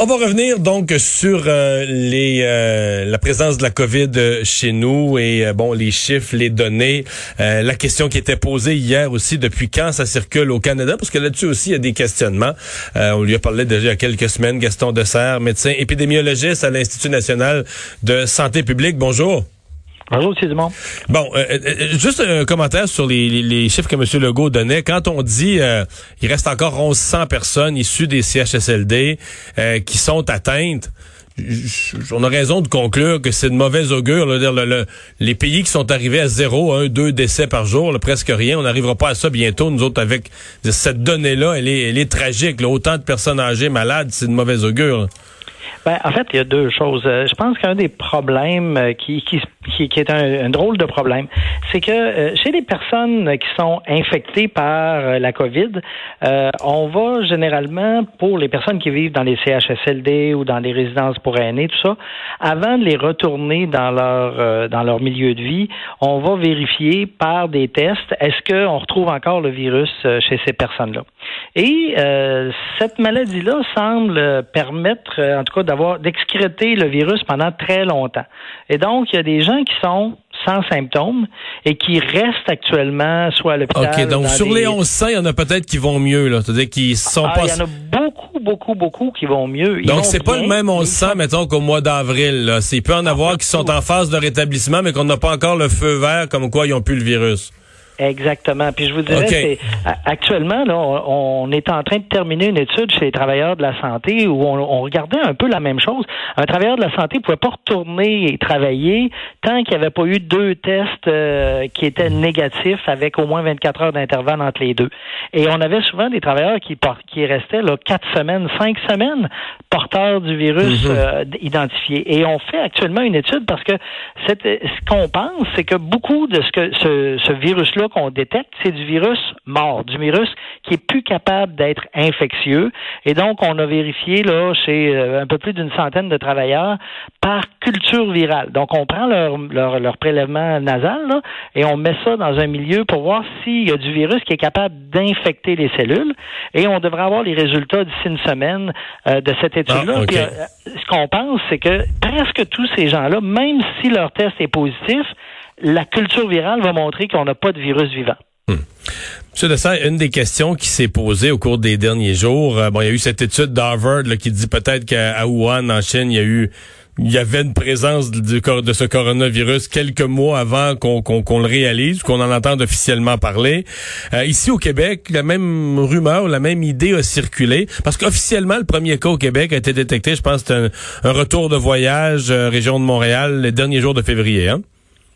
On va revenir donc sur euh, euh, la présence de la COVID euh, chez nous et bon les chiffres, les données, la question qui était posée hier aussi depuis quand ça circule au Canada? Parce que là-dessus aussi il y a des questionnements. on lui a parlé déjà il y a quelques semaines Gaston Dessert, médecin épidémiologiste à l'Institut national de santé publique. Bonjour. Bonjour, Bon, euh, euh, euh, juste un commentaire sur les, chiffres que M. Legault donnait. Quand on dit euh, il reste encore 1100 personnes issues des CHSLD qui sont atteintes, on a raison de conclure que c'est de mauvaise augure. Là, les pays qui sont arrivés à zéro, un, deux décès par jour, presque rien, on n'arrivera pas à ça bientôt. Nous autres, avec cette donnée-là, elle est, elle est tragique. Autant de personnes âgées malades, c'est de mauvaise augure. Ben, en fait, il y a deux choses. Je pense qu'un des problèmes qui, qui, qui, est un, drôle de problème, c'est que euh, chez les personnes qui sont infectées par euh, la COVID, euh, on va généralement, pour les personnes qui vivent dans les CHSLD ou dans les résidences pour aînés, tout ça, avant de les retourner dans leur dans leur milieu de vie, on va vérifier par des tests est-ce qu'on retrouve encore le virus chez ces personnes-là. Et cette maladie-là semble permettre, en tout cas, d'avoir d'excréter le virus pendant très longtemps. Et donc, il y a des gens qui sont sans symptômes et qui restent actuellement soit à l'hôpital. OK, donc sur les 1100, il y en a peut-être qui vont mieux, là. C'est-à-dire qu'ils sont ah, pas. Il y en a beaucoup, beaucoup, beaucoup qui vont mieux. donc, c'est pas le même 1100, mettons, qu'au mois d'avril. C'est peut en avoir qui sont en phase de rétablissement, mais qu'on n'a pas encore le feu vert comme quoi ils ont plus le virus. Exactement. Puis je vous dirais, c'est actuellement, là, on, est en train de terminer une étude chez les travailleurs de la santé où on, regardait un peu la même chose. Un travailleur de la santé pouvait pas retourner et travailler tant qu'il n'y avait pas eu deux tests euh, qui étaient négatifs avec au moins 24 heures d'intervalle entre les deux. Et on avait souvent des travailleurs qui, qui restaient là, quatre semaines, cinq semaines porteurs du virus mhm. euh, identifié. Et on fait actuellement une étude parce que ce qu'on pense, c'est que beaucoup de ce que ce, ce virus-là qu'on détecte, c'est du virus mort, du virus qui est plus capable d'être infectieux. Et donc, on a vérifié là chez euh, un peu plus d'une centaine de travailleurs par culture virale. Donc, on prend leur, leur, prélèvement nasal là, et on met ça dans un milieu pour voir s'il y a du virus qui est capable d'infecter les cellules. Et on devrait avoir les résultats d'ici une semaine euh, de cette étude-là. Ah, euh, ce qu'on pense, c'est que presque tous ces gens-là, même si leur test est positif, la culture virale va montrer qu'on n'a pas de virus vivant. Hmm. Monsieur Dessert, une des questions qui s'est posée au cours des derniers jours, euh, bon, il y a eu cette étude d'Harvard qui dit peut-être qu'à Wuhan, en Chine, il y a eu il y avait une présence de, de ce coronavirus quelques mois avant qu'on le réalise, qu'on en entende officiellement parler. Euh, ici au Québec, la même rumeur, la même idée a circulé, parce qu'officiellement, le premier cas au Québec a été détecté, je pense, c'est un, retour de voyage euh, région de Montréal les derniers jours de février. Hein?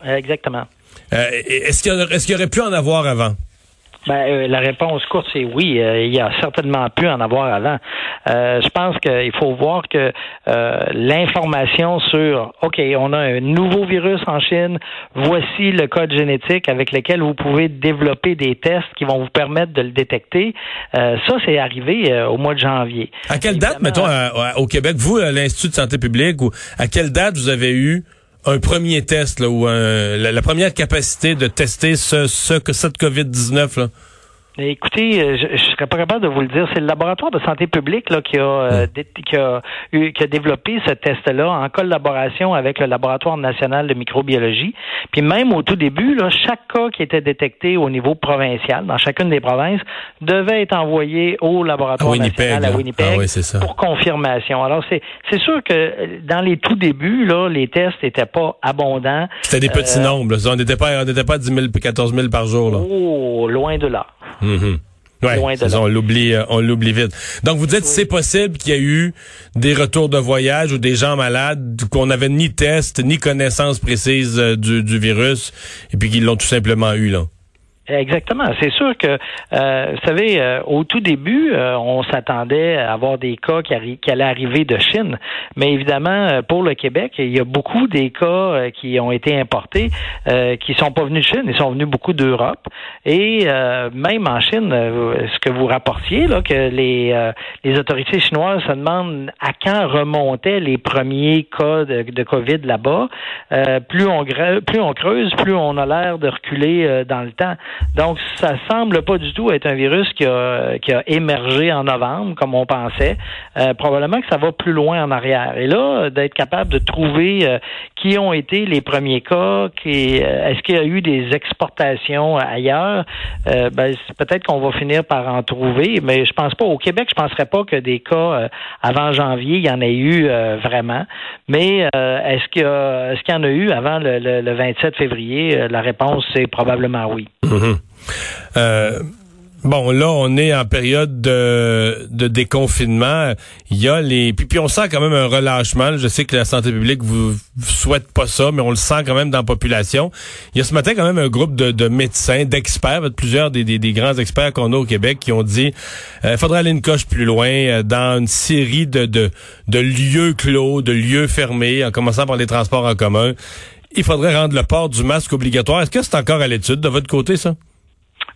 Exactement. Euh, est-ce qu'il y, aurait pu en avoir avant? Ben, euh, la réponse courte, c'est oui. Euh, il y a certainement pu en avoir avant. je pense qu'il faut voir que l'information sur OK, on a un nouveau virus en Chine, voici le code génétique avec lequel vous pouvez développer des tests qui vont vous permettre de le détecter. ça, c'est arrivé au mois de janvier. À quelle date, mettons, au Québec, vous, à l'Institut de santé publique, ou à quelle date vous avez eu un premier test là, ou la, première capacité de tester ce, ce que cette COVID-19 là? Écoutez, euh, je ne serais pas capable de vous le dire. C'est le laboratoire de santé publique là, qui, a, euh, qui, a, qui a développé ce test-là en collaboration avec le laboratoire national de microbiologie. Puis même au tout début, là, chaque cas qui était détecté au niveau provincial, dans chacune des provinces, devait être envoyé au laboratoire national à Winnipeg ah pour confirmation. Alors c'est c'est sûr que euh, dans les tout débuts, là, les tests n'étaient pas abondants. C'était des petits nombres. On n'était pas on n'était pas 10 000, 14 000 par jour. Là. Oh, loin de là. Mm on l'oublie, euh, on l'oublie vite. Donc vous dites c'est possible qu'il y a eu des retours de voyage ou des gens malades qu'on n'avait ni test ni connaissance précise euh, du, du virus et puis qu'ils l'ont tout simplement eu là? Exactement. C'est sûr que, euh, vous savez, euh, au tout début, euh, on s'attendait à avoir des cas qui, allaient arriver de Chine. Mais évidemment, pour le Québec, il y a beaucoup des cas qui ont été importés qui sont pas venus de Chine. Ils sont venus beaucoup d'Europe. Et même en Chine, ce que vous rapportiez, là, que les, les autorités chinoises se demandent à quand remontaient les premiers cas de, COVID là-bas. plus plus on creuse, plus on a l'air de reculer dans le temps. Donc, ça semble pas du tout être un virus qui a, qui a émergé en novembre, comme on pensait. Euh, probablement que ça va plus loin en arrière. Et là, d'être capable de trouver euh, qui ont été les premiers cas, qui, euh, est-ce qu'il y a eu des exportations ailleurs, ben, peut-être qu'on va finir par en trouver, mais je pense pas. Au Québec, je penserais pas que des cas avant janvier, il y en ait eu vraiment. Mais est-ce qu'il y, est-ce qu'il y en a eu avant le, 27 février? La réponse, c'est probablement oui. Mm-hmm. Bon, là, on est en période de, de déconfinement. Il y a les... Puis, puis, on sent quand même un relâchement. Je sais que la santé publique vous, souhaite pas ça, mais on le sent quand même dans la population. Il y a ce matin quand même un groupe de, de médecins, d'experts, plusieurs des, des, des, grands experts qu'on a au Québec qui ont dit euh, faudrait aller une coche plus loin euh, dans une série de, de, de lieux clos, de lieux fermés, en commençant par les transports en commun. Il faudrait rendre le port du masque obligatoire. Est-ce que c'est encore à l'étude de votre côté, ça?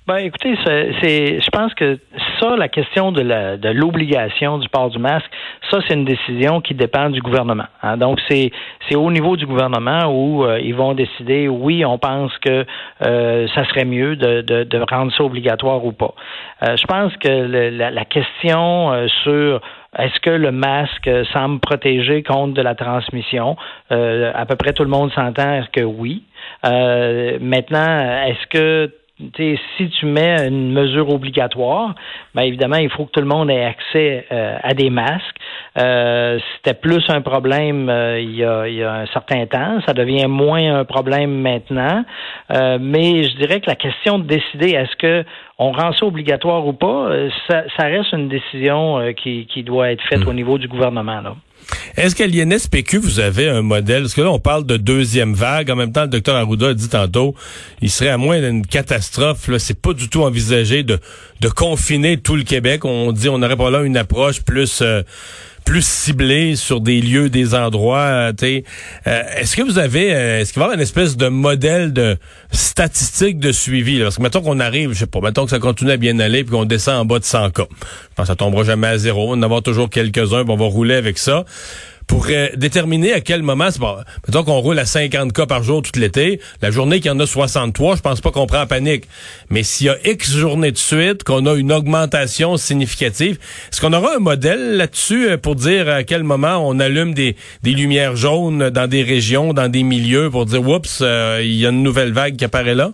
Ben, écoutez, c'est, je pense que ça, la question de, la, de l'obligation du port du masque, ça, c'est une décision qui dépend du gouvernement. Hein. Donc, c'est, c'est au niveau du gouvernement où euh, ils vont décider, oui, on pense que euh, ça serait mieux de, de, de, rendre ça obligatoire ou pas. Euh, je pense que la, la, question sur est-ce que le masque semble protéger contre de la transmission? à peu près tout le monde s'entend que oui. maintenant, est-ce que si tu mets une mesure obligatoire, bien évidemment, il faut que tout le monde ait accès euh, à des masques. Euh, C'était plus un problème euh, il, y a, il, y a, un certain temps. Ça devient moins un problème maintenant. Euh, mais je dirais que la question de décider est-ce que on rend ça obligatoire ou pas, ça, ça reste une décision qui, qui doit être faite hmm. au niveau du gouvernement. Là. Est-ce qu'à l'INSPQ, vous avez un modèle? Parce que là, on parle de deuxième vague. En même temps, le docteur Arruda a dit tantôt, il serait à moins d'une catastrophe. Là, c'est pas du tout envisagé de, confiner tout le Québec. On dit, on aurait pas là une approche plus... Euh, plus ciblé sur des lieux, des endroits. Euh, euh, est-ce que vous avez, euh, est-ce qu'il va y avoir une espèce de modèle de statistique de suivi? Parce que mettons qu'on arrive, je sais pas, mettons que ça continue à bien aller puis qu'on descend en bas de 100 cas. Je pense que ça tombera jamais à zéro. On en aura toujours quelques-uns, on va rouler avec ça pour déterminer à quel moment, c'est bon, mettons qu'on roule à 50 cas par jour tout l'été, la journée qu'il y en a 63, je pense pas qu'on prend en panique. Mais s'il y a X journées de suite, qu'on a une augmentation significative, est-ce qu'on aura un modèle là-dessus euh, pour dire à quel moment on allume des, des lumières jaunes dans des régions, dans des milieux, pour dire, oups, euh, il y a une nouvelle vague qui apparaît là?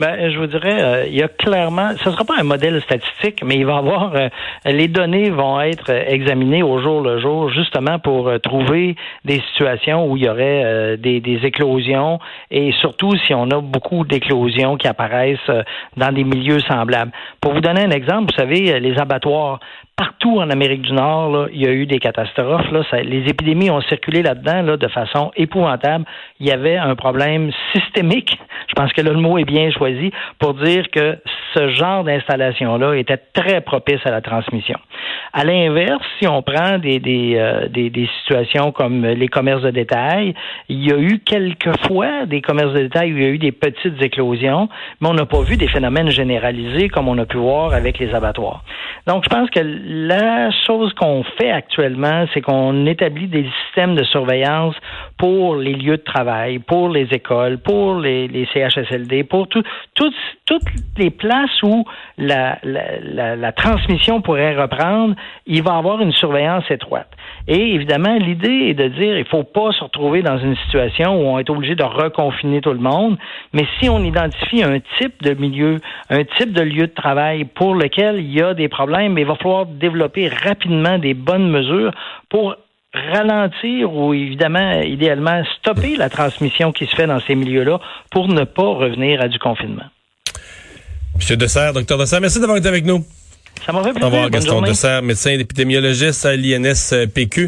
Ben, je vous dirais, euh, il y a clairement, ce ne sera pas un modèle statistique, mais il va avoir, euh, les données vont être examinées au jour le jour, justement pour euh, trouver des situations où il y aurait des, des, éclosions et surtout si on a beaucoup d'éclosions qui apparaissent dans des milieux semblables. Pour vous donner un exemple, vous savez, les abattoirs, partout en Amérique du Nord, là, il y a eu des catastrophes. Là, les épidémies ont circulé là-dedans là, de façon épouvantable. Il y avait un problème systémique. Je pense que là, le mot est bien choisi pour dire que ce genre d'installation-là était très propice à la transmission. À l'inverse, si on prend des, des, euh, des, des, situations comme les commerces de détail, il y a eu quelquefois des commerces de détail où il y a eu des petites éclosions, mais on n'a pas vu des phénomènes généralisés comme on a pu voir avec les abattoirs. Donc, je pense que la chose qu'on fait actuellement, c'est qu'on établit des systèmes de surveillance pour les lieux de travail, pour les écoles, pour les, CHSLD, pour tout, toutes les places où la, la, la, transmission pourrait reprendre, il va y avoir une surveillance étroite. Et évidemment, l'idée est de dire il faut pas se retrouver dans une situation où on est obligé de reconfiner tout le monde, mais si on identifie un type de milieu, un type de lieu de travail pour lequel il y a des problèmes, il va falloir développer rapidement des bonnes mesures pour ralentir ou évidemment, idéalement, stopper la transmission qui se fait dans ces milieux-là pour ne pas revenir à du confinement. Monsieur Dessert, docteur Dessert, merci d'avoir été avec nous. Ça m'a fait plaisir. Au revoir, Gaston Dessert, médecin épidémiologiste à l'INSPQ.